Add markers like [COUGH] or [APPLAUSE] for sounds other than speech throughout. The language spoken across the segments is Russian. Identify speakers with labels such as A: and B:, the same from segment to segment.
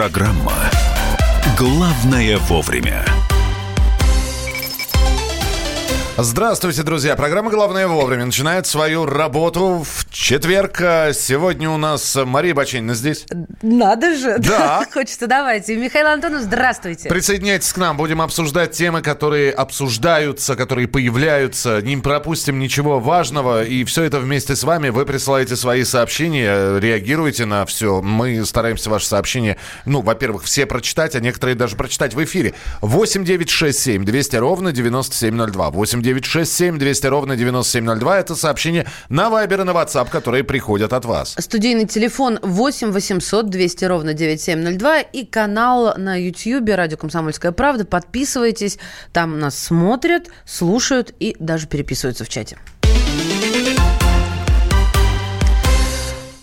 A: Программа «Главное вовремя».
B: Здравствуйте, друзья. Программа «Главное вовремя» начинает свою работу в четверг. Сегодня у нас Мария Баченина здесь.
C: Надо же.
B: Да. [LAUGHS]
C: Хочется, давайте. Михаил Антонов, здравствуйте.
B: Присоединяйтесь к нам. Будем обсуждать темы, которые обсуждаются, которые появляются. Не пропустим ничего важного. И все это вместе с вами. Вы присылаете свои сообщения, реагируете на все. Мы стараемся ваши сообщения, ну, во-первых, все прочитать, а некоторые даже прочитать в эфире. 8 9 6 7 200 ровно 9702. 8 967 200 ровно 9702. Это сообщение на Вайбер и на WhatsApp, которые приходят от вас.
C: Студийный телефон 8 800 200 ровно 9702 и канал на YouTube «Радио Комсомольская правда». Подписывайтесь, там нас смотрят, слушают и даже переписываются в чате.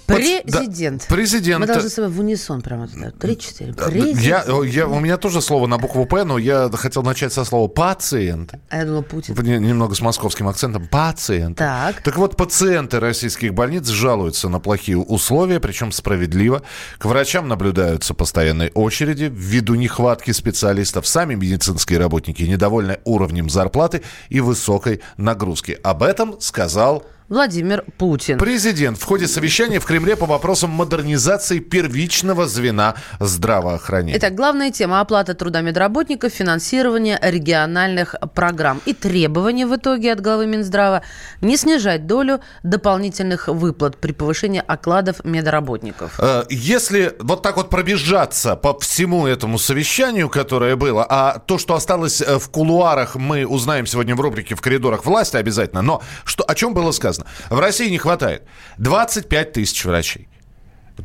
C: Президент.
B: Да, президент.
C: Мы должны с вами в унисон прямо туда. Три-четыре.
B: Я, я, у меня тоже слово на букву «П», но я хотел начать со слова «пациент».
C: А я думала Путин.
B: Немного с московским акцентом. Пациент.
C: Так.
B: Так вот, пациенты российских больниц жалуются на плохие условия, причем справедливо. К врачам наблюдаются постоянные очереди ввиду нехватки специалистов. Сами медицинские работники недовольны уровнем зарплаты и высокой нагрузки. Об этом сказал
C: Владимир Путин.
B: Президент в ходе совещания в Кремле по вопросам модернизации первичного звена здравоохранения.
C: Итак, главная тема – оплата труда медработников, финансирование региональных программ и требования в итоге от главы Минздрава не снижать долю дополнительных выплат при повышении окладов медработников.
B: Э, если вот так вот пробежаться по всему этому совещанию, которое было, а то, что осталось э, в кулуарах, мы узнаем сегодня в рубрике «В коридорах власти» обязательно, но что, о чем было сказано? Сказано. В России не хватает 25 тысяч врачей.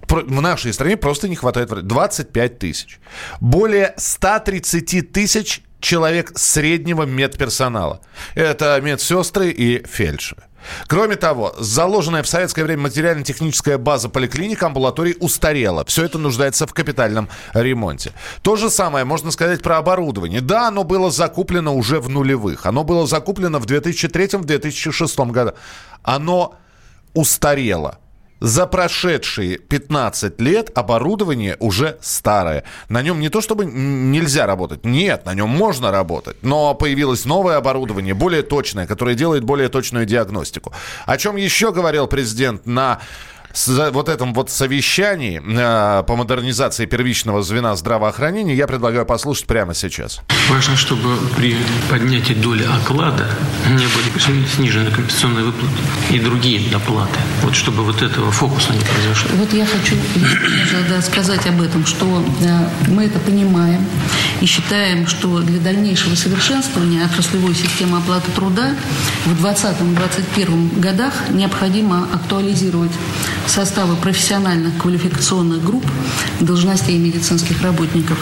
B: В нашей стране просто не хватает 25 тысяч. Более 130 тысяч человек среднего медперсонала. Это медсестры и фельдшеры. Кроме того, заложенная в советское время материально-техническая база поликлиник, амбулаторий устарела. Все это нуждается в капитальном ремонте. То же самое можно сказать про оборудование. Да, оно было закуплено уже в нулевых. Оно было закуплено в 2003-2006 году оно устарело. За прошедшие 15 лет оборудование уже старое. На нем не то чтобы нельзя работать, нет, на нем можно работать, но появилось новое оборудование, более точное, которое делает более точную диагностику. О чем еще говорил президент на вот этом вот совещании э, по модернизации первичного звена здравоохранения я предлагаю послушать прямо сейчас.
D: Важно, чтобы при поднятии доли оклада не были снижены компенсационные выплаты и другие доплаты. Вот чтобы вот этого фокуса не произошло.
E: Вот я хочу сказать об этом, что э, мы это понимаем и считаем, что для дальнейшего совершенствования отраслевой системы оплаты труда в 2020-2021 годах необходимо актуализировать составы профессиональных квалификационных групп должностей медицинских работников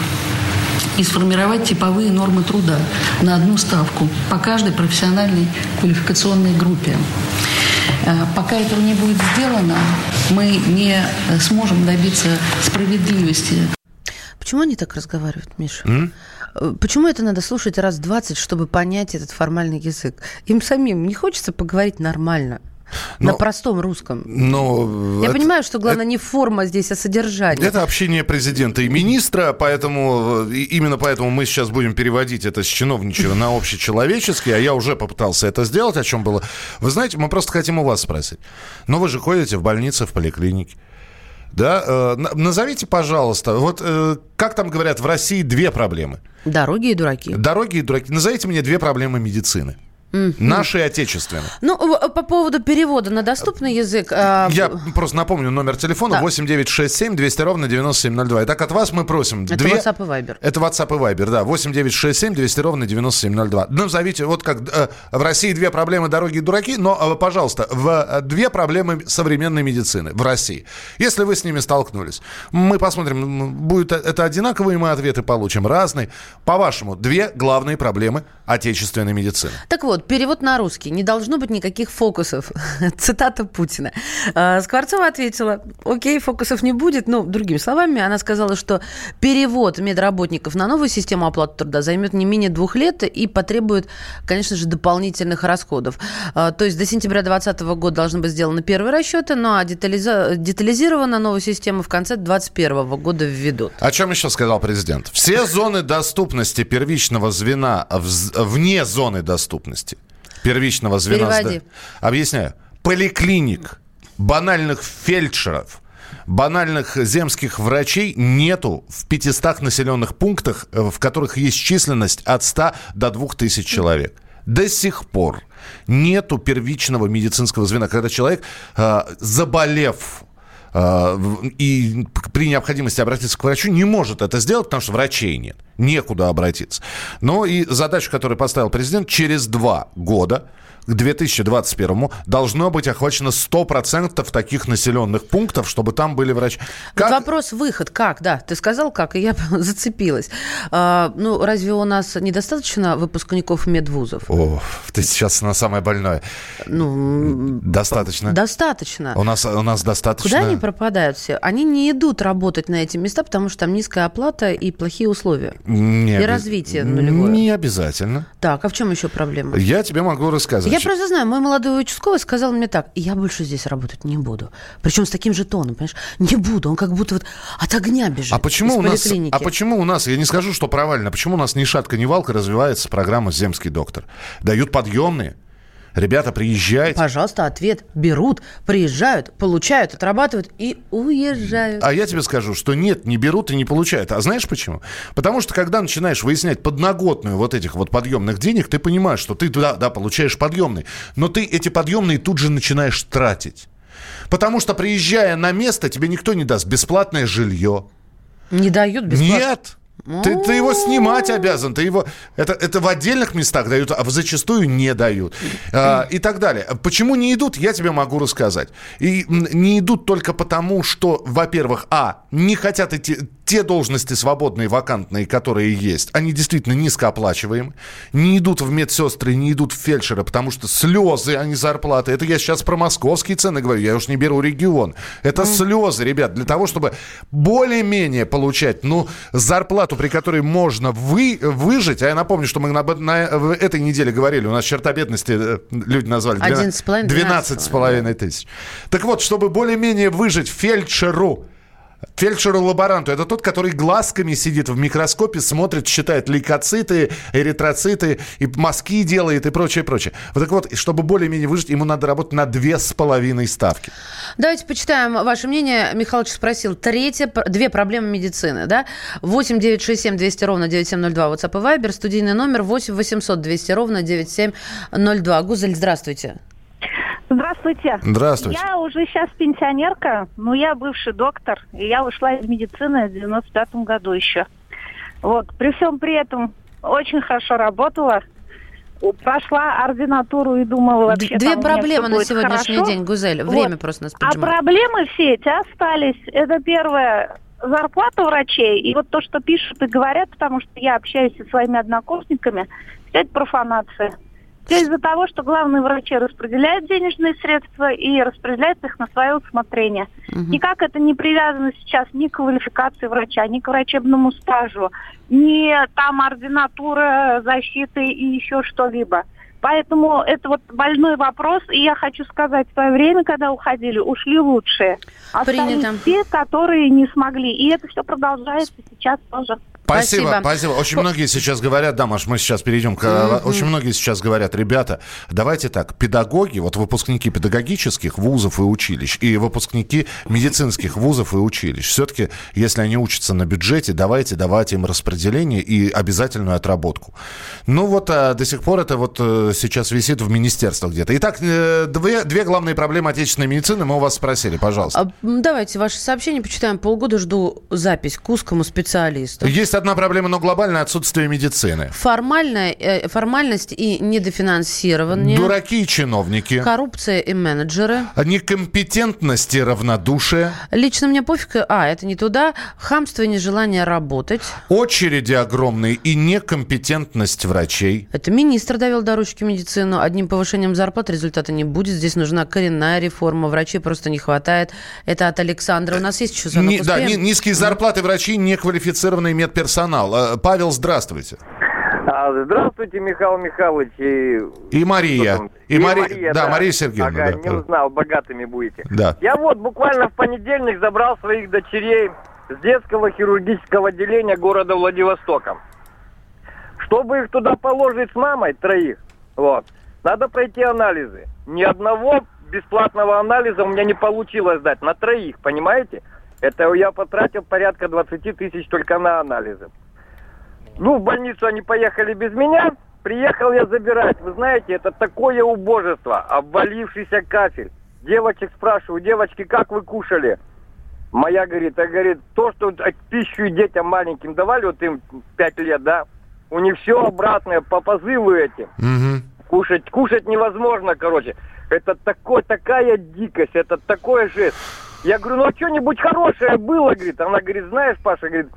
E: и сформировать типовые нормы труда на одну ставку по каждой профессиональной квалификационной группе. Э, пока этого не будет сделано, мы не сможем добиться справедливости.
C: Почему они так разговаривают, Миша? Mm? Почему это надо слушать раз 20, чтобы понять этот формальный язык? Им самим не хочется поговорить нормально. Но, на простом русском.
B: Но
C: Я это, понимаю, что главное это, не форма здесь, а содержание.
B: Это общение президента и министра, поэтому именно поэтому мы сейчас будем переводить это с чиновничьего на общечеловеческий, а я уже попытался это сделать, о чем было. Вы знаете, мы просто хотим у вас спросить. Но вы же ходите в больнице, в поликлинике. Да, э, назовите, пожалуйста, вот э, как там говорят, в России две проблемы.
C: Дороги и дураки.
B: Дороги и дураки. Назовите мне две проблемы медицины. Mm-hmm. Наши отечественные.
C: Ну, по поводу перевода на доступный язык...
B: А, Я просто напомню номер телефона да. 8967 200 ровно 9702. Итак, от вас мы просим...
C: Это две... WhatsApp и Viber.
B: Это WhatsApp и Viber, да. 8967 200 ровно 9702. Назовите, вот как э, в России две проблемы дороги и дураки, но, э, пожалуйста, в э, две проблемы современной медицины в России. Если вы с ними столкнулись, мы посмотрим, будет это одинаковые мы ответы получим, разные. По-вашему, две главные проблемы отечественной медицины.
C: Так вот, вот, перевод на русский. Не должно быть никаких фокусов. [LAUGHS] Цитата Путина. А, Скворцова ответила, окей, фокусов не будет. Ну, другими словами, она сказала, что перевод медработников на новую систему оплаты труда займет не менее двух лет и потребует, конечно же, дополнительных расходов. А, То есть до сентября 2020 года должны быть сделаны первые расчеты, ну а детализа- детализирована новая система в конце 2021 года введут.
B: О чем еще сказал президент? Все зоны доступности первичного звена вне зоны доступности первичного звена.
C: Переводи.
B: Объясняю. Поликлиник, банальных фельдшеров, банальных земских врачей нету в 500 населенных пунктах, э, в которых есть численность от 100 до 2000 человек. До сих пор нету первичного медицинского звена, когда человек, э, заболев и при необходимости обратиться к врачу не может это сделать, потому что врачей нет, некуда обратиться. Но и задача, которую поставил президент, через два года к 2021 должно быть охвачено 100% таких населенных пунктов, чтобы там были врачи.
C: Вот вопрос выход, как, да, ты сказал как, и я [LAUGHS] зацепилась. А, ну, разве у нас недостаточно выпускников медвузов?
B: О, ты сейчас на самое больное.
C: Ну,
B: Достаточно.
C: достаточно.
B: У нас, у нас достаточно...
C: Куда они пропадают все? Они не идут работать на эти места, потому что там низкая оплата и плохие условия.
B: Не
C: И
B: оби-
C: развитие нулевое.
B: Не обязательно.
C: Так, а в чем еще проблема?
B: Я тебе могу рассказать.
C: Я просто знаю, мой молодой участковый сказал мне так, я больше здесь работать не буду. Причем с таким же тоном, понимаешь? Не буду, он как будто вот от огня бежит
B: А почему у нас, а почему у нас, я не скажу, что провально, почему у нас ни шатка, ни валка развивается программа «Земский доктор»? Дают подъемные. Ребята, приезжайте.
C: Пожалуйста, ответ. Берут, приезжают, получают, отрабатывают и уезжают.
B: А я тебе скажу, что нет, не берут и не получают. А знаешь почему? Потому что когда начинаешь выяснять подноготную вот этих вот подъемных денег, ты понимаешь, что ты да, да, получаешь подъемные, но ты эти подъемные тут же начинаешь тратить. Потому что приезжая на место, тебе никто не даст бесплатное жилье.
C: Не дают бесплатно.
B: Нет. Ты, ты его снимать обязан, ты его это это в отдельных местах дают, а в зачастую не дают А, и так далее. Почему не идут, я тебе могу рассказать. И не идут только потому, что, во-первых, а не хотят идти те должности свободные, вакантные, которые есть, они действительно низкооплачиваемы. Не идут в медсестры, не идут в фельдшеры, потому что слезы, а не зарплаты. Это я сейчас про московские цены говорю, я уж не беру регион. Это слезы, ребят, для того, чтобы более-менее получать, ну, зарплату, при которой можно вы, выжить. А я напомню, что мы на, на- этой неделе говорили, у нас черта бедности э, люди назвали
C: 11,5,
B: 12,5 тысяч. Так вот, чтобы более-менее выжить фельдшеру, Фельдшеру-лаборанту – это тот, который глазками сидит в микроскопе, смотрит, считает лейкоциты, эритроциты, и мазки делает, и прочее, прочее. Вот так вот, чтобы более-менее выжить, ему надо работать на две с половиной ставки.
C: Давайте почитаем ваше мнение. Михалыч спросил. Третье, две проблемы медицины, да? 8 967 200 ровно 9702, WhatsApp и Viber, студийный номер 8 800 200 ровно 9702. Гузель, здравствуйте.
F: Здравствуйте.
B: Здравствуйте.
F: Я уже сейчас пенсионерка, но я бывший доктор, и я ушла из медицины в 95 году еще. Вот, при всем при этом очень хорошо работала, прошла ординатуру и думала вообще
C: Две проблемы на сегодняшний
F: хорошо.
C: день, Гузель.
F: Вот.
C: Время просто нас
F: А
C: поджимает.
F: проблемы все эти остались. Это первое, зарплата врачей. И вот то, что пишут и говорят, потому что я общаюсь со своими однокурсниками, все это профанация. Все из-за того, что главные врачи распределяют денежные средства и распределяют их на свое усмотрение. Никак это не привязано сейчас ни к квалификации врача, ни к врачебному стажу, ни там ординатура, защиты и еще что-либо. Поэтому это вот больной вопрос, и я хочу сказать, в свое время, когда уходили, ушли лучшие. Остались
C: Принято.
F: те, которые не смогли. И это все продолжается сейчас тоже.
B: Спасибо,
C: Спасибо.
B: спасибо. Очень многие сейчас говорят, да, Маш, мы сейчас перейдем к... э, Очень многие сейчас говорят, ребята, давайте так, педагоги, вот выпускники педагогических вузов и училищ, и выпускники медицинских вузов и училищ, все-таки, если они учатся на бюджете, давайте давать им распределение и обязательную отработку. Ну вот а, до сих пор это вот э, сейчас висит в министерствах где-то. Итак, две, две главные проблемы отечественной медицины мы у вас спросили, пожалуйста.
C: А, Давайте ваше сообщение почитаем. Полгода жду запись к узкому специалисту.
B: Есть одна проблема, но глобальное отсутствие медицины.
C: Формальная, э, формальность и недофинансирование.
B: Дураки и чиновники.
C: Коррупция и менеджеры.
B: Некомпетентность и равнодушие.
C: Лично мне пофиг. А, это не туда. Хамство и нежелание работать.
B: Очереди огромные и некомпетентность врачей.
C: Это министр довел до ручки медицину. Одним повышением зарплат результата не будет. Здесь нужна коренная реформа. Врачей просто не хватает. Это от Александра. У нас есть еще звонок?
B: Не- да, ни- низкие зарплаты врачей, неквалифицированный медперсонал. Э, Павел, здравствуйте.
G: А, здравствуйте, Михаил Михайлович. И,
B: И Мария.
G: Там?
B: И, Мари- да, Мария Сергеевна.
G: Ага,
B: да.
G: не узнал, богатыми будете.
B: Да.
G: Я вот буквально в понедельник забрал своих дочерей с детского хирургического отделения города Владивостока. Чтобы их туда положить с мамой, троих, вот, надо пройти анализы. Ни одного бесплатного анализа у меня не получилось сдать. На троих, понимаете? Это я потратил порядка 20 тысяч только на анализы. Ну, в больницу они поехали без меня. Приехал я забирать. Вы знаете, это такое убожество. Обвалившийся кафель. Девочек спрашиваю, девочки, как вы кушали? Моя говорит, а говорит, то, что пищу детям маленьким давали, вот им 5 лет, да, у них все обратное, по позыву эти.
B: Мгм.
G: Кушать, кушать невозможно, короче. Это такой, такая дикость, это такое жест. Я говорю, ну а что-нибудь хорошее было, говорит. Она говорит, знаешь, Паша, говорит,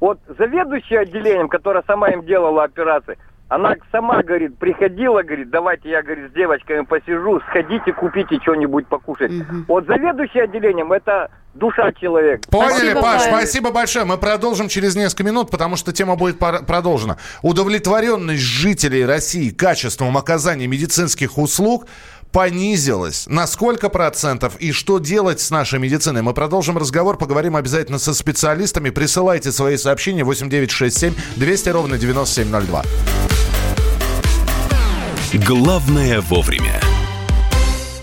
G: вот заведующая отделением, которая сама им делала операции, она сама, говорит, приходила, говорит, давайте я, говорит, с девочками посижу, сходите, купите что-нибудь покушать. Вот заведующий отделением, это душа человека.
B: Поняли,
C: Спасибо,
B: Паш,
C: Павел.
B: спасибо большое. Мы продолжим через несколько минут, потому что тема будет продолжена. Удовлетворенность жителей России качеством оказания медицинских услуг понизилась. На сколько процентов и что делать с нашей медициной? Мы продолжим разговор, поговорим обязательно со специалистами. Присылайте свои сообщения 8967 200 ровно 9702.
A: Главное вовремя.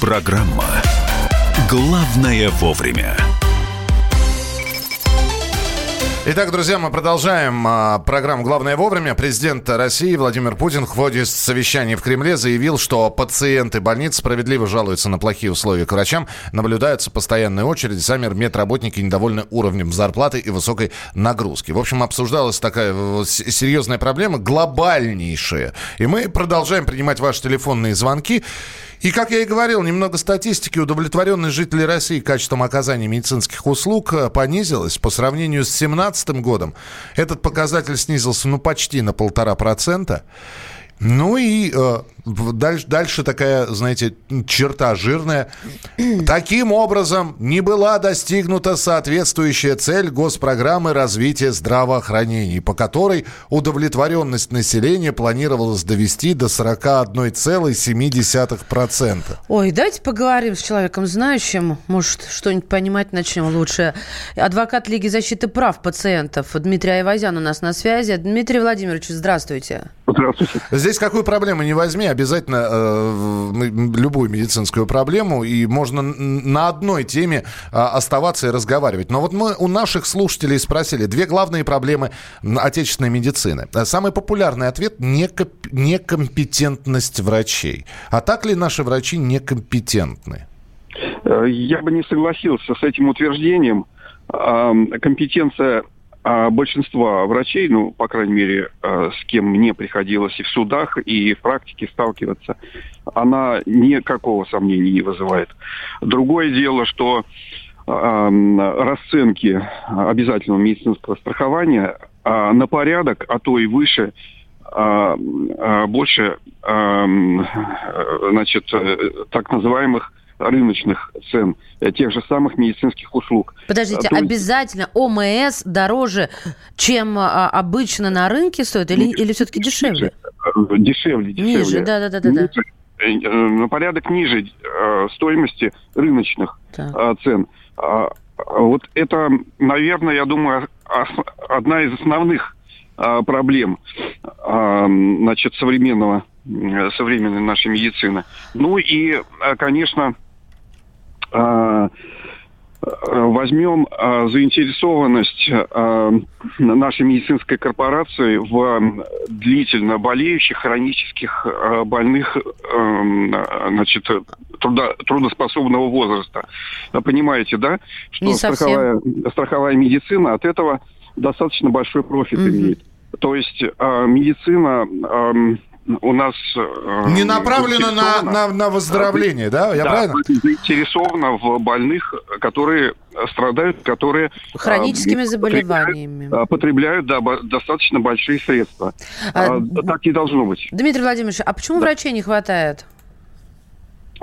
A: Программа «Главное вовремя».
B: Итак, друзья, мы продолжаем а, программу «Главное вовремя». Президент России Владимир Путин в ходе совещания в Кремле заявил, что пациенты больниц справедливо жалуются на плохие условия к врачам, наблюдаются постоянные очереди, сами медработники недовольны уровнем зарплаты и высокой нагрузки. В общем, обсуждалась такая э, серьезная проблема, глобальнейшая. И мы продолжаем принимать ваши телефонные звонки. И, как я и говорил, немного статистики. Удовлетворенность жителей России качеством оказания медицинских услуг э, понизилась. По сравнению с 2017 годом этот показатель снизился ну почти на полтора процента. Ну и э, дальше, дальше такая, знаете, черта жирная. Таким образом, не была достигнута соответствующая цель госпрограммы развития здравоохранения, по которой удовлетворенность населения планировалось довести до 41,7%.
C: Ой, давайте поговорим с человеком знающим. Может, что-нибудь понимать начнем лучше. Адвокат Лиги защиты прав пациентов Дмитрий Айвазян у нас на связи. Дмитрий Владимирович, здравствуйте.
G: Здравствуйте.
B: Здесь какую проблему не возьми, обязательно э, любую медицинскую проблему, и можно на одной теме а, оставаться и разговаривать. Но вот мы у наших слушателей спросили две главные проблемы отечественной медицины. А Самый популярный ответ – некоп- некомпетентность врачей. А так ли наши врачи некомпетентны?
H: Э, Я бы не согласился с этим утверждением. Компетенция большинства врачей, ну, по крайней мере, э, с кем мне приходилось и в судах, и в практике сталкиваться, она никакого сомнения не вызывает. Другое дело, что ам, расценки обязательного медицинского страхования а, на порядок, а то и выше, а, а, больше ам, э, значит, э, так называемых рыночных цен э, тех же самых медицинских услуг.
C: Подождите,
H: А, то есть-
C: обязательно ОМС дороже, чем а, обычно на рынке стоит, или, или все-таки дешевле?
H: Э, Дешевле, дешевле.
C: Ниже, да-да-да-да-да.
H: Ниже, э, на порядок ниже стоимости рыночных
C: Так.
H: цен. А, а Вот это, наверное, я думаю, одна из основных проблем значит, современного, современной нашей медицины. Ну и, конечно, возьмем а, заинтересованность а, нашей медицинской корпорации в длительно болеющих, хронических а, больных эм, а, значит, трудо- трудоспособного возраста. Понимаете, да? Что страховая, страховая медицина от этого достаточно большой профит
C: Мгм.
H: имеет. То есть а, медицина ам, у нас... а,
B: Не направлено на, на, на выздоровление, да? Я
H: да,
B: правильно?
H: заинтересована в больных, которые страдают, которые а,
C: Хроническими заболеваниями.
H: а, потребляют да, достаточно большие средства.
C: А,
H: А, так не должно быть,
C: Дмитрий Владимирович, а почему врачей не хватает?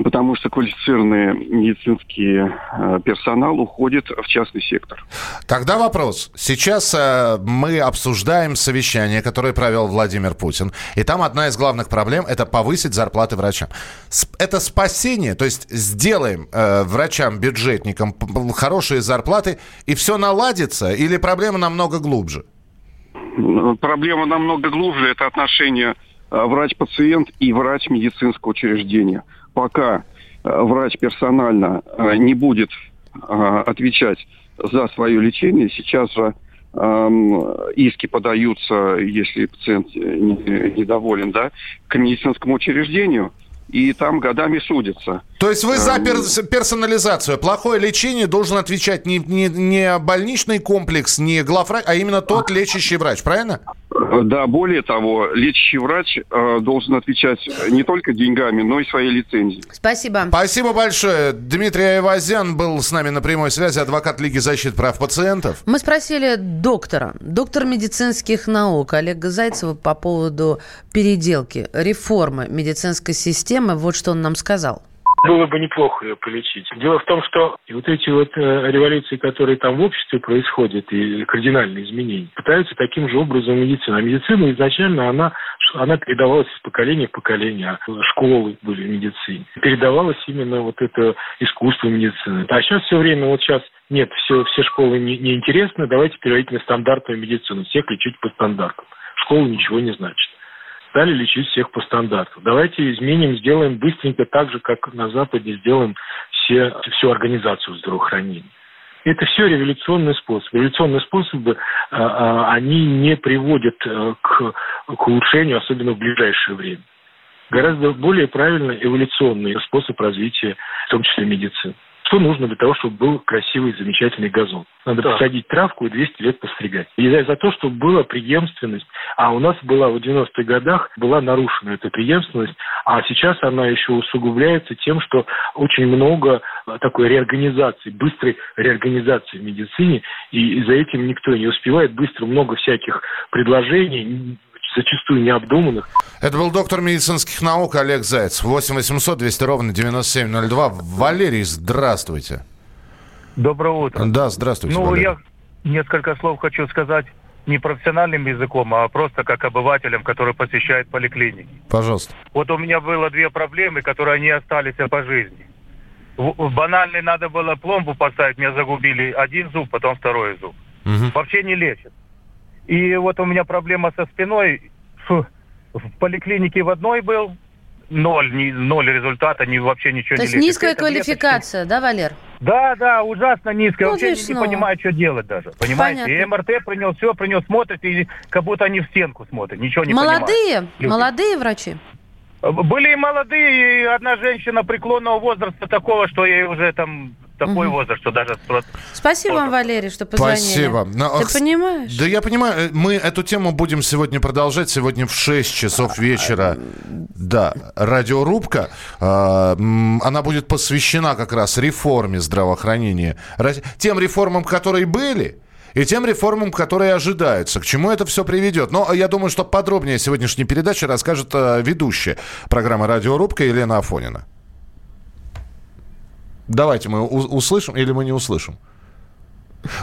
H: Потому что квалифицированный медицинский а, персонал уходит в частный сектор.
B: Тогда вопрос. Сейчас э, мы обсуждаем совещание, которое провел Владимир Путин. И там одна из главных проблем – это повысить зарплаты врачам. Это спасение, то есть сделаем э, врачам-бюджетникам хорошие зарплаты, и все наладится, или проблема намного глубже?
H: Проблема намного глубже. Это отношение врач-пациент и врач медицинского учреждения. Пока а, врач персонально а, не будет а, отвечать за свое лечение, сейчас же ам, иски подаются, если пациент э, не- недоволен, да, к медицинскому учреждению, и там годами судятся.
B: То есть вы за
H: Эм.
B: пер- персонализацию. Плохое лечение должен отвечать не, не, не больничный комплекс, не главврач, а именно тот лечащий врач, правильно?
H: Да, более того, лечащий врач э, должен отвечать не только деньгами, но и своей лицензией.
C: Спасибо.
B: Спасибо большое. Дмитрий Айвазян был с нами на прямой связи, адвокат Лиги защиты прав пациентов.
C: Мы спросили доктора, доктор медицинских наук Олега Зайцева по поводу переделки, реформы медицинской системы. Вот что он нам сказал.
I: Было бы неплохо ее полечить. Дело в том, что вот эти вот э, революции, которые там в обществе происходят, и кардинальные изменения, пытаются таким же образом медицину. А медицина изначально, она, она передавалась из поколения в поколение. А Школы были в медицине. Передавалось именно вот это искусство медицины. А сейчас все время, вот сейчас нет, все, все школы не, неинтересны, давайте переводить на стандартную медицину, всех лечить по стандартам. Школа ничего не значит стали лечить всех по стандарту. Давайте изменим, сделаем быстренько так же, как на Западе сделаем все, всю организацию здравоохранения. Это все революционные способы. Революционные способы, а, а, они не приводят э, к, к улучшению, особенно в ближайшее время. Гораздо более правильно эволюционный способ развития, в том числе медицины. Что нужно для того, чтобы был красивый, замечательный газон? Надо посадить травку и 200 лет постригать. И за, за то, чтобы была преемственность. А у нас была в 90-х годах была нарушена эта преемственность, а сейчас она еще усугубляется тем, что очень много э, такой реорганизации, быстрой реорганизации в медицине, и за этим никто не успевает. Быстро много всяких предложений, зачастую необдуманных.
B: Это был доктор медицинских наук Олег Зайцев. 8 800 200 ровно 9702. Валерий, здравствуйте.
J: Доброе утро.
B: Да, здравствуйте,
J: Ну,
B: Валерий.
J: я несколько слов хочу сказать не профессиональным языком, а просто как обывателям, который посещает поликлиники.
B: Пожалуйста.
J: Вот у меня было две проблемы, которые не остались по жизни. Банальный надо было пломбу поставить, меня загубили один зуб, потом второй зуб. Вообще не лечат. И вот у меня проблема со спиной. Фу, в поликлинике в одной был, ноль, ни, ноль результата, ни, вообще ничего
C: То
J: не
C: есть
J: лечит.
C: низкая
J: Это
C: квалификация, да, Валер?
J: да, да, ужасно низкая.
C: Ну,
J: Вообще не, не понимаю, что делать даже. Понимаете? И МРТ принял, все принял, смотрит, и как будто они в стенку смотрят. Ничего не
C: молодые,
J: понимают. Люди.
C: молодые врачи.
J: Были и молодые, и одна женщина преклонного возраста такого, что ей уже там такой возраст, что даже...
C: Спасибо вам, Валерий, что позвонили.
B: Спасибо. Но,
C: Ты
B: ах,
C: понимаешь?
B: Да я понимаю, э, мы эту тему будем сегодня продолжать. Сегодня в 6 часов вечера. Да, радиорубка. А, м, Она будет посвящена как раз реформе здравоохранения. Тем реформам, которые были, и тем реформам, которые ожидаются. К чему это все приведет? Но я думаю, что подробнее сегодняшней передачи расскажет э, ведущая программы «Радиорубка» Елена Афонина. Давайте мы услышим или мы не услышим?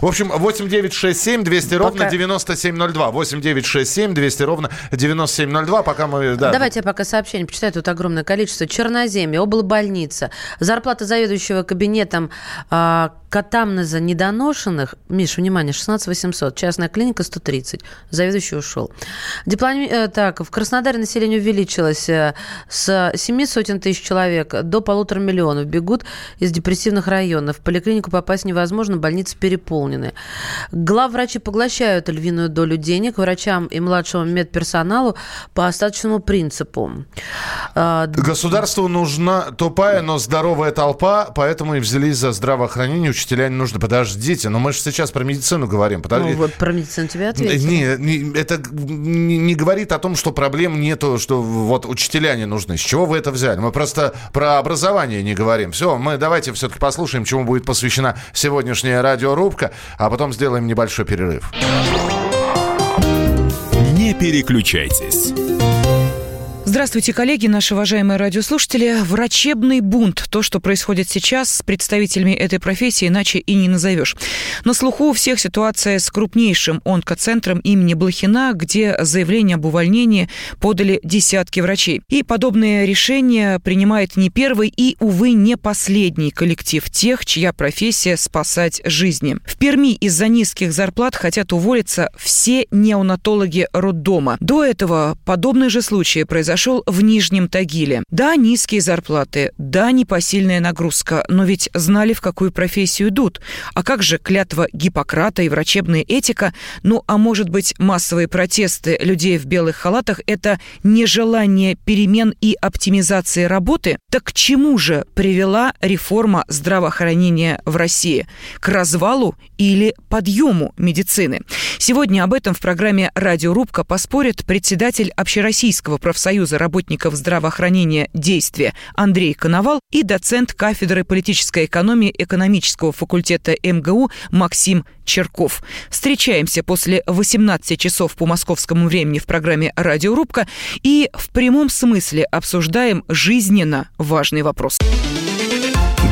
B: В общем, 8967 200
C: Пока-
B: ровно 9702. 8967 200 ровно 9702. Пока мы... Да.
C: Давайте я пока сообщение почитаю. Тут огромное количество. Черноземье, облбольница. Зарплата заведующего кабинетом а, катамнеза недоношенных. Миш, внимание, 16 800. Частная клиника 130. Заведующий ушел. Дипломи... э, Так, в Краснодаре население увеличилось э, с 7 сотен тысяч человек до полутора миллионов. Бегут из депрессивных районов. В поликлинику попасть невозможно, больницы переполнены. Главврачи поглощают львиную долю денег врачам и младшему медперсоналу по остаточному принципу. А,
B: Государству нужна тупая, но здоровая толпа, поэтому и взялись за здравоохранение. Учителя не нужно. Подождите, но мы же сейчас про медицину говорим. Подожди.
C: Ну, вот про медицину тебе ответили.
B: Не, не, это не, не говорит о том, что проблем нету, что вот учителя не нужны. С чего вы это взяли? Мы просто про образование не говорим. Все, мы давайте все-таки послушаем, чему будет посвящена сегодняшняя радиорубка, а потом сделаем небольшой перерыв.
A: Не переключайтесь.
K: Здравствуйте, коллеги, наши уважаемые радиослушатели. Врачебный бунт. То, что происходит сейчас с представителями этой профессии, иначе и не назовешь. На слуху у всех ситуация с крупнейшим онкоцентром имени Блохина, где заявление об увольнении подали десятки врачей. И подобные решения принимает не первый и, увы, не последний коллектив тех, чья профессия спасать жизни. В Перми из-за низких зарплат хотят уволиться все неонатологи роддома. До этого подобный же случай произошел в Нижнем Тагиле. Да, низкие зарплаты, да, непосильная нагрузка, но ведь знали, в какую профессию идут. А как же клятва Гиппократа и врачебная этика? Ну, а может быть, массовые протесты людей в белых халатах – это нежелание перемен и оптимизации работы? Так к чему же привела реформа здравоохранения в России? К развалу или подъему медицины? Сегодня об этом в программе «Радиорубка» поспорит председатель Общероссийского профсоюза работников здравоохранения «Действие» Андрей Коновал и доцент кафедры политической экономии экономического факультета МГУ Максим Черков. Встречаемся после 18 часов по московскому времени в программе «Радиорубка» и в прямом смысле обсуждаем жизненно важный вопрос.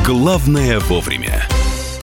A: Главное вовремя.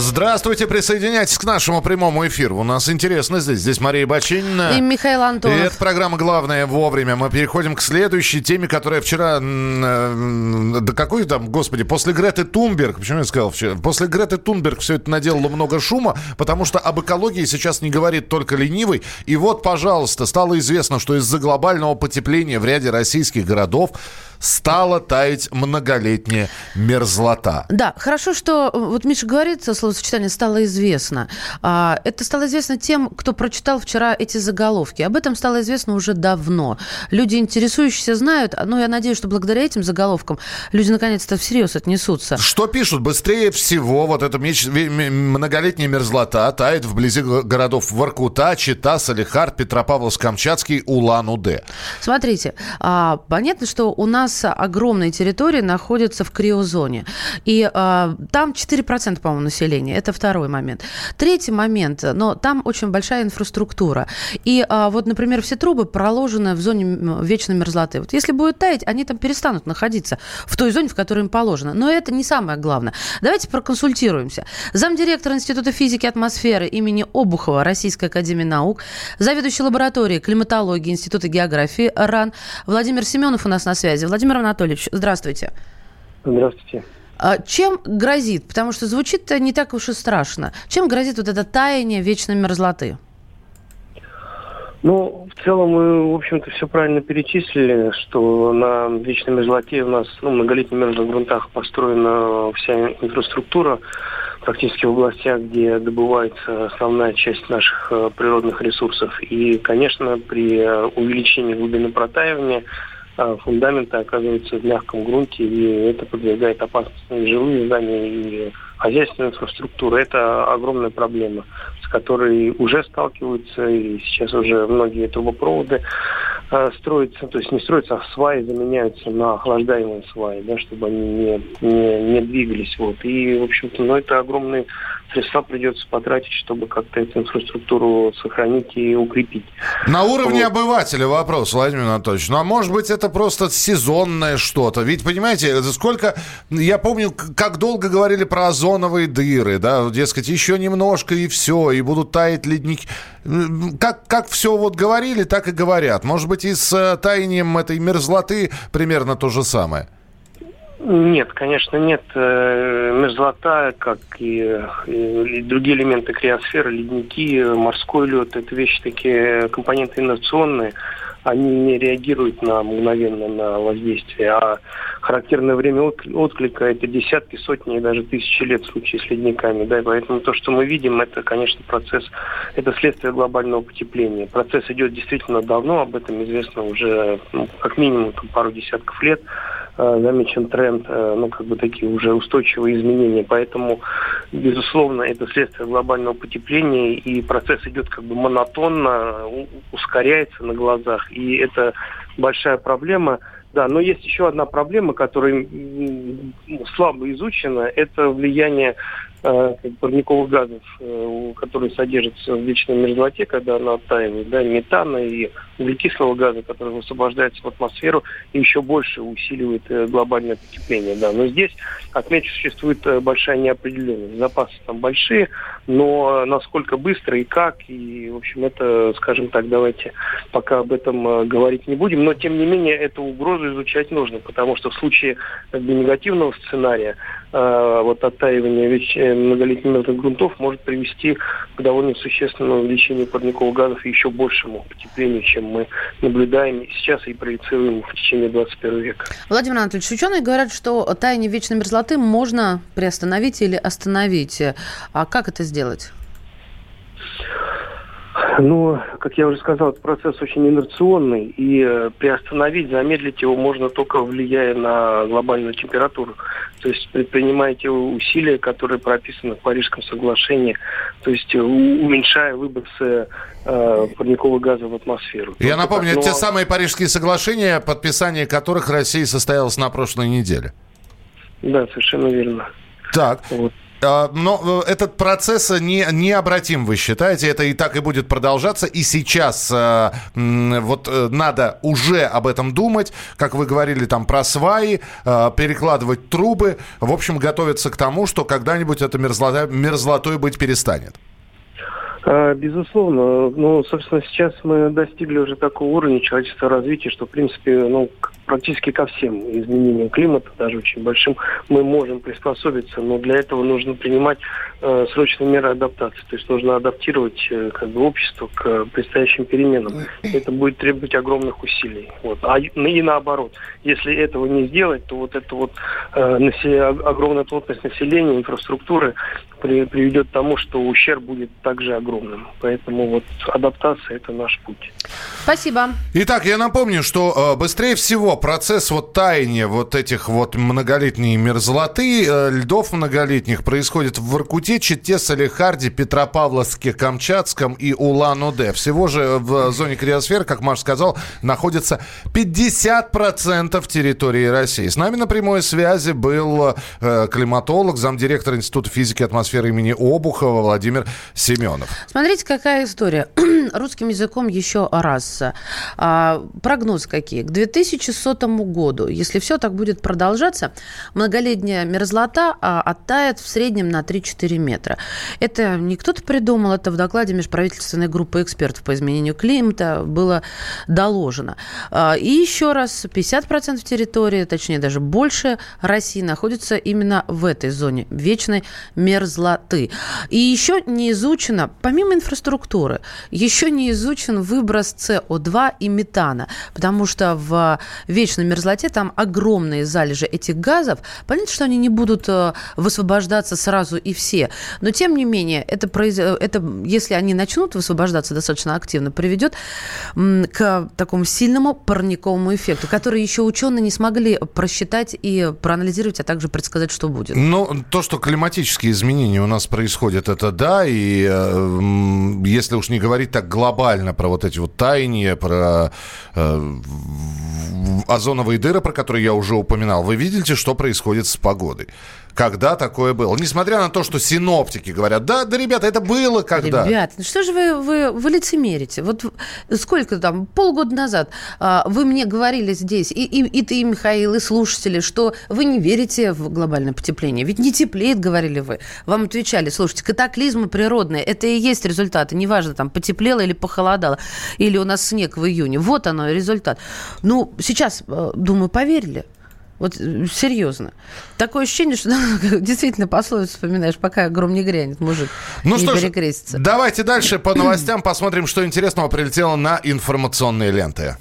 B: Здравствуйте, присоединяйтесь к нашему прямому эфиру. У нас интересно здесь. Здесь Мария Бочинина.
C: И Михаил Антонов.
B: И это программа «Главное вовремя». Мы переходим к следующей теме, которая вчера... э, Да какой там, господи, после Греты Тунберг, почему я сказал вчера? После Греты Тунберг все это наделало много шума, потому что об экологии сейчас не говорит только ленивый. И вот, пожалуйста, стало известно, что из-за глобального потепления в ряде российских городов стала таять многолетняя мерзлота.
C: Да, хорошо, что э, вот Миша говорит, словосочетание «стало известно». А, Это стало известно тем, кто прочитал вчера эти заголовки. Об этом стало известно уже давно. Люди, интересующиеся, знают, но я надеюсь, что благодаря этим заголовкам люди наконец-то всерьез отнесутся.
B: Что пишут? Быстрее всего вот эта многолетняя мерзлота тает вблизи го- городов Воркута, Чита, Салихард, Петропавловск-Камчатский, Улан-Удэ.
C: Смотрите, а, понятно, что у нас огромные территории находятся в криозоне. И а, там 4%, по-моему, населения. Это второй момент. Третий момент, но там очень большая инфраструктура. И а, вот, например, все трубы проложены в зоне вечной мерзлоты. Вот если будет таять, они там перестанут находиться в той зоне, в которой им положено. Но это не самое главное. Давайте проконсультируемся. Замдиректора Института физики атмосферы имени Обухова Российской Академии Наук, заведующий лабораторией климатологии Института географии РАН Владимир Семенов у нас на связи. Владимир Анатольевич, здравствуйте.
L: Здравствуйте.
C: А Чем грозит? Потому что звучит-то не так уж и страшно. Чем грозит вот это таяние вечной мерзлоты?
L: Ну, в целом мы, в общем-то, все правильно перечислили, что на вечной мерзлоте у нас, ну, многолетних мерзлых грунтах построена вся инфраструктура, практически в областях, где добывается основная часть наших э, природных ресурсов. И, конечно, при э, увеличении глубины протаивания э, фундаменты оказываются в мягком грунте, и это подвергает опасности жилые здания и хозяйственную инфраструктуру. Это огромная проблема, с которой уже сталкиваются, и сейчас уже многие трубопроводы э, строятся, то есть не строятся, а сваи заменяются на охлаждаемые сваи, да, чтобы они не, не, не двигались. Вот. И, в общем-то, ну, это огромный средства придется потратить, чтобы как-то эту инфраструктуру сохранить и укрепить.
B: На уровне вот. обывателя вопрос, Владимир Анатольевич. Ну, а может быть, это просто сезонное что-то? Ведь, понимаете, сколько... Я помню, как долго говорили про озоновые дыры, да, дескать, еще немножко и все, и будут таять ледники. Как, как все вот говорили, так и говорят. Может быть, и с э, таянием этой мерзлоты примерно то же самое?
L: Нет, конечно, нет. Э, мерзлота, как и, и другие элементы криосферы, ледники, морской лед, это вещи такие, компоненты инерционные. Они не реагируют на мгновенно на воздействие, а характерное время отклика это десятки, сотни и даже тысячи лет в случае с ледниками. Да, и поэтому то, что мы видим, это, конечно, процесс, это следствие глобального потепления. Процесс идет действительно давно, об этом известно уже ну, как минимум там, пару десятков лет. Э, замечен тренд, э, ну, как бы такие уже устойчивые изменения. Поэтому, безусловно, это следствие глобального потепления, и процесс идет как бы монотонно, ускоряется на глазах, и это большая проблема. Да, но есть еще одна проблема, которая слабо изучена, это влияние э, парниковых газов, э, которые содержатся в вечной мерзлоте, когда она оттаивает, да, метана и углекислого газа, который высвобождается в атмосферу и еще больше усиливает э, глобальное потепление. Да. Но здесь, отмечу, существует э, большая неопределенность. Запасы там большие, но насколько быстро и как, и, в общем, это, скажем так, давайте пока об этом говорить не будем, но, тем не менее, эту угрозу изучать нужно, потому что в случае негативного сценария вот оттаивания веч... многолетних грунтов может привести к довольно существенному увеличению парниковых газов и еще большему потеплению, чем мы наблюдаем сейчас и проецируем в течение 21 века.
C: Владимир Анатольевич, ученые говорят, что таяние вечной мерзлоты можно приостановить или остановить. А как это сделать?
L: Ну, как я уже сказал, этот процесс очень инерционный, и э, приостановить, замедлить его можно только влияя на глобальную температуру. То есть предпринимая те усилия, которые прописаны в Парижском соглашении, то есть э, уменьшая выбросы э, парниковых газов в атмосферу.
B: Я Только напомню, это те самые Парижские соглашения, подписание которых России состоялось на прошлой неделе.
L: Да, совершенно верно.
B: Так. Вот. А, но э, этот процесс не, необратим, вы считаете? Это и так и будет продолжаться. И сейчас э, вот э, надо уже об этом думать. Как вы говорили, там про сваи, перекладывать трубы. В общем, готовиться к тому, что когда-нибудь эта мерзлота, мерзлотой быть перестанет.
L: Безусловно. Ну, собственно, сейчас мы достигли уже такого уровня человеческого развития, что, в принципе, ну, практически ко всем изменениям климата, даже очень большим, мы можем приспособиться, но для этого нужно принимать э, срочные меры адаптации. То есть нужно адаптировать э, как бы, общество к предстоящим переменам. Это будет требовать огромных усилий. Вот. А и наоборот, если этого не сделать, то вот это вот э, насе, огромная плотность населения, инфраструктуры при, приведет к тому, что ущерб будет также огромным. Поэтому вот адаптация это наш путь.
C: Спасибо.
B: Итак, я напомню, что э, быстрее всего процесс вот таяния вот этих вот многолетней мерзлоты, э, льдов многолетних происходит в Воркуте, Чите, Салихарде, Петропавловске, Камчатском и Улан-Удэ. Всего же в зоне криосферы, как Маш сказал, находится 50% территории России. С нами на прямой связи был э, климатолог, замдиректора Института физики и атмосферы имени Обухова Владимир Семенов.
C: Смотрите, какая история. [CLEARS THROAT] Русским языком еще раз. А, прогноз какие? К 2100 году, если все так будет продолжаться, многолетняя мерзлота а, оттает в среднем на 3-4 метра. Это не кто-то придумал, это в докладе межправительственной группы экспертов по изменению климата было доложено. А, и еще раз, 50% территории, точнее даже больше России находится именно в этой зоне вечной мерзлоты. И еще не изучено, помимо инфраструктуры, еще еще не изучен выброс СО2 и метана, потому что в вечной мерзлоте там огромные залежи этих газов. Понятно, что они не будут э, высвобождаться сразу и все, но тем не менее, это, произ... это если они начнут высвобождаться достаточно активно, приведет к такому сильному парниковому эффекту, который еще ученые не смогли просчитать и проанализировать, а также предсказать, что будет.
B: Ну, то, что климатические изменения у нас происходят, это да, и э, если уж не говорить так глобально про вот эти вот таяния, про э, озоновые дыры, про которые я уже упоминал, вы видите, что происходит с погодой? Когда такое было. Несмотря на то, что синоптики говорят, да, да, ребята, это было когда.
C: Ребят, ну что же вы, вы, вы лицемерите? Вот сколько там, полгода назад а, вы мне говорили здесь, и, и, и ты, Михаил, и слушатели, что вы не верите в глобальное потепление. Ведь не теплеет, говорили вы. Вам отвечали, слушайте, катаклизмы природные, это и есть результаты. Неважно, там, потеплело или похолодало, или у нас снег в июне. Вот оно, результат. Ну, сейчас, э, думаю, поверили. Вот э, серьезно. Такое ощущение, что [LAUGHS] действительно пословицу вспоминаешь, пока гром не грянет, мужик ну не что перекрестится.
B: Ж, давайте дальше [CLEARS THROAT] по новостям посмотрим, что интересного прилетело на информационные ленты.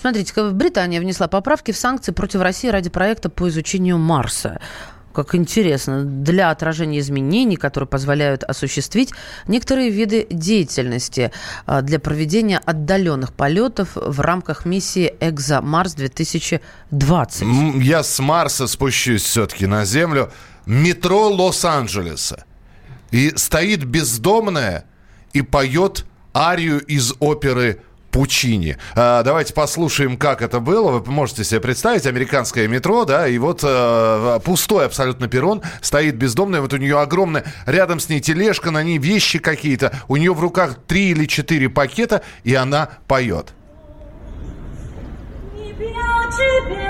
C: Смотрите, Британия внесла поправки в санкции против России ради проекта по изучению Марса как интересно, для отражения изменений, которые позволяют осуществить некоторые виды деятельности а, для проведения отдаленных полетов в рамках миссии «Экзомарс-2020».
B: Я с Марса спущусь все-таки на Землю. Метро Лос-Анджелеса. И стоит бездомная и поет арию из оперы Пучини. А, давайте послушаем, как это было. Вы можете себе представить, американское метро, да, и вот а, пустой абсолютно перрон, стоит бездомная, вот у нее огромная, рядом с ней тележка, на ней вещи какие-то, у нее в руках три или четыре пакета, и она поет. тебе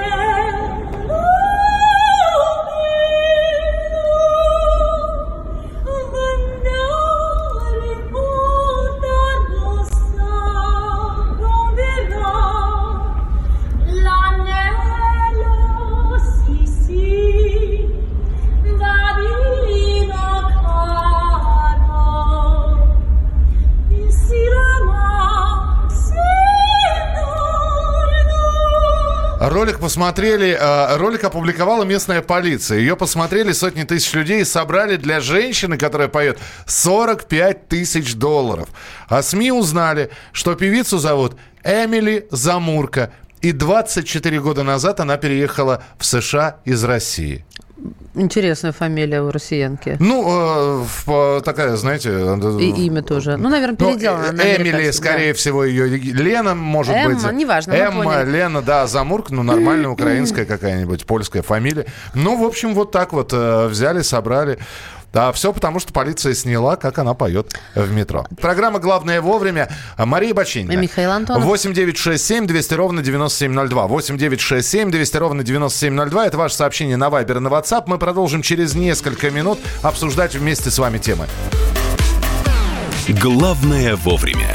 B: посмотрели, э, ролик опубликовала местная полиция. Ее посмотрели сотни тысяч людей и собрали для женщины, которая поет, 45 тысяч долларов. А СМИ узнали, что певицу зовут Эмили Замурка. И 24 года назад она переехала в США из России.
C: Интересная фамилия у россиянки.
B: Ну, э, такая, знаете...
C: Э, И имя тоже. Ну, наверное, переделано.
B: Ну, Эмили, скорее да. всего, ее... Лена, может
C: Эмма,
B: быть.
C: неважно,
B: Эмма, Лена, да, Замурк, ну, нормальная украинская какая-нибудь, польская фамилия. Ну, в общем, вот так вот э, взяли, собрали. Да, все потому, что полиция сняла, как она поет в метро. Программа «Главное вовремя». Мария Бочинина.
C: Михаил Антонов.
B: 8 9 6 7 200 ровно 9702. 8 9 6 7 200 ровно 9702. Это ваше сообщение на Вайбер и на WhatsApp. Мы продолжим через несколько минут обсуждать вместе с вами темы.
A: Главное вовремя.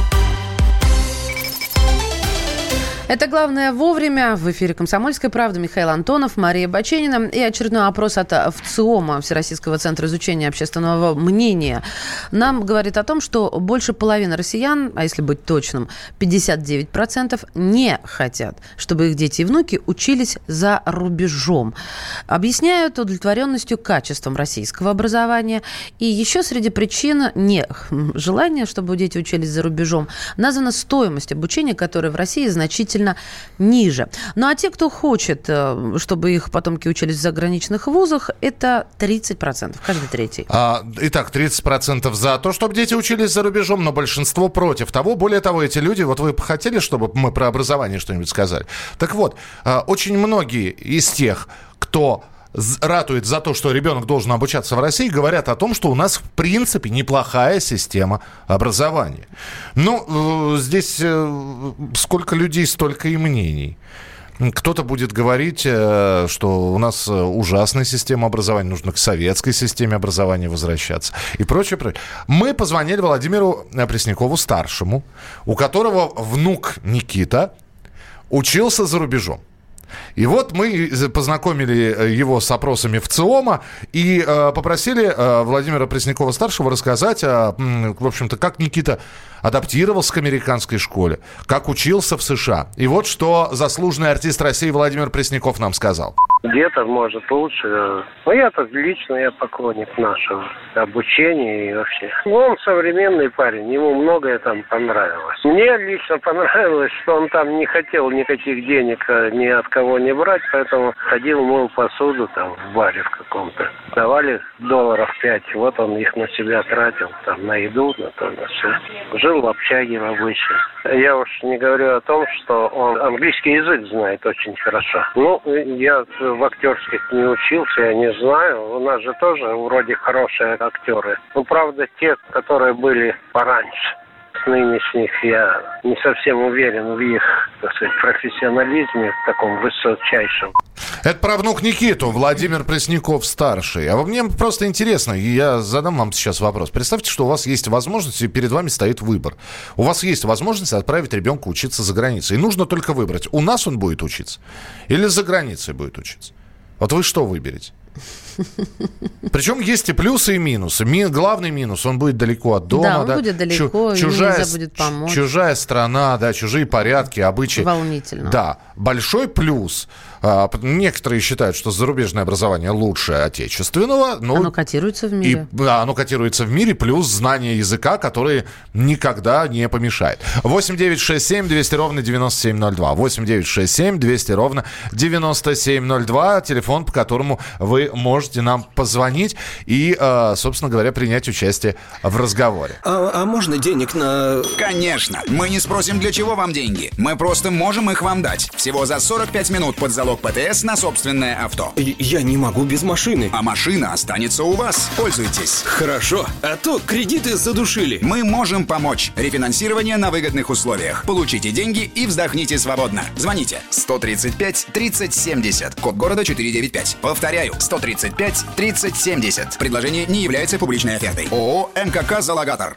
C: Это главное вовремя. В эфире «Комсомольская правда» Михаил Антонов, Мария Баченина. И очередной опрос от ВЦИОМа, Всероссийского центра изучения общественного мнения, нам говорит о том, что больше половины россиян, а если быть точным, 59% не хотят, чтобы их дети и внуки учились за рубежом. Объясняют удовлетворенностью качеством российского образования. И еще среди причин не желания, чтобы дети учились за рубежом, названа стоимость обучения, которая в России значительно значительно ниже. Ну а те, кто хочет, э, чтобы их потомки учились в заграничных вузах, это 30%, каждый третий.
B: А, итак, 30% за то, чтобы дети учились за рубежом, но большинство против того. Более того, эти люди, вот вы хотели, чтобы мы про образование что-нибудь сказали? Так вот, а, очень многие из тех, кто ратует за то, что ребенок должен обучаться в России, говорят о том, что у нас в принципе неплохая система образования. Ну, э, здесь э, сколько людей, столько и мнений. Кто-то будет говорить, э, что у нас ужасная система образования, нужно к советской системе образования возвращаться и прочее, прочее. Мы позвонили Владимиру Преснякову-старшему, у которого внук Никита учился за рубежом. И вот мы познакомили э, его с опросами в ЦИОМа и э, попросили э, Владимира Преснякова-старшего рассказать, э, в общем-то, как Никита адаптировался к американской школе, как учился в США. И вот что заслуженный артист России Владимир Пресняков нам сказал.
M: Где-то, может, лучше. Но я-то лично я поклонник нашего обучения и вообще. Ну, он современный парень, ему многое там понравилось. Мне лично понравилось, что он там не хотел никаких денег э, ни от кого не брать, поэтому ходил, мыл посуду там в баре в каком-то. Давали долларов пять, вот он их на себя тратил, там, на еду, на то, на все. Жил в общаге в обычно. Я уж не говорю о том, что он английский язык знает очень хорошо. Ну, я в актерских не учился, я не знаю. У нас же тоже вроде хорошие актеры. Ну, правда, те, которые были пораньше с нынешних я не совсем уверен в их, так сказать, профессионализме, в таком высочайшем.
B: Это про внук Никиту, Владимир Пресняков старший. А мне просто интересно, я задам вам сейчас вопрос. Представьте, что у вас есть возможность, и перед вами стоит выбор. У вас есть возможность отправить ребенка учиться за границей. И нужно только выбрать, у нас он будет учиться или за границей будет учиться. Вот вы что выберете? [LAUGHS] Причем есть и плюсы, и минусы. Ми, главный минус, он будет далеко от дома.
C: Да, он да? будет далеко, Чу- чужая, нельзя будет помочь.
B: Чужая страна, да, чужие порядки, обычаи.
C: Волнительно.
B: Да. Большой плюс – некоторые считают, что зарубежное образование лучше отечественного.
C: Но оно котируется в мире.
B: И, да, оно котируется в мире, плюс знание языка, которые никогда не помешает. 8 9 6 7 200 ровно 9702. 8 9 6 7 200 ровно 9702. Телефон, по которому вы можете нам позвонить и, а, собственно говоря, принять участие в разговоре.
N: А, а можно денег на...
O: Конечно. Мы не спросим, для чего вам деньги. Мы просто можем их вам дать. Всего за 45 минут под залог налог ПТС на собственное авто.
N: Я не могу без машины.
O: А машина останется у вас. Пользуйтесь.
N: Хорошо, а то кредиты задушили.
O: Мы можем помочь. Рефинансирование на выгодных условиях. Получите деньги и вздохните свободно. Звоните 135 30 70. Код города 495. Повторяю, 135 30 70. Предложение не является публичной офертой. ООО «МКК Залогатор».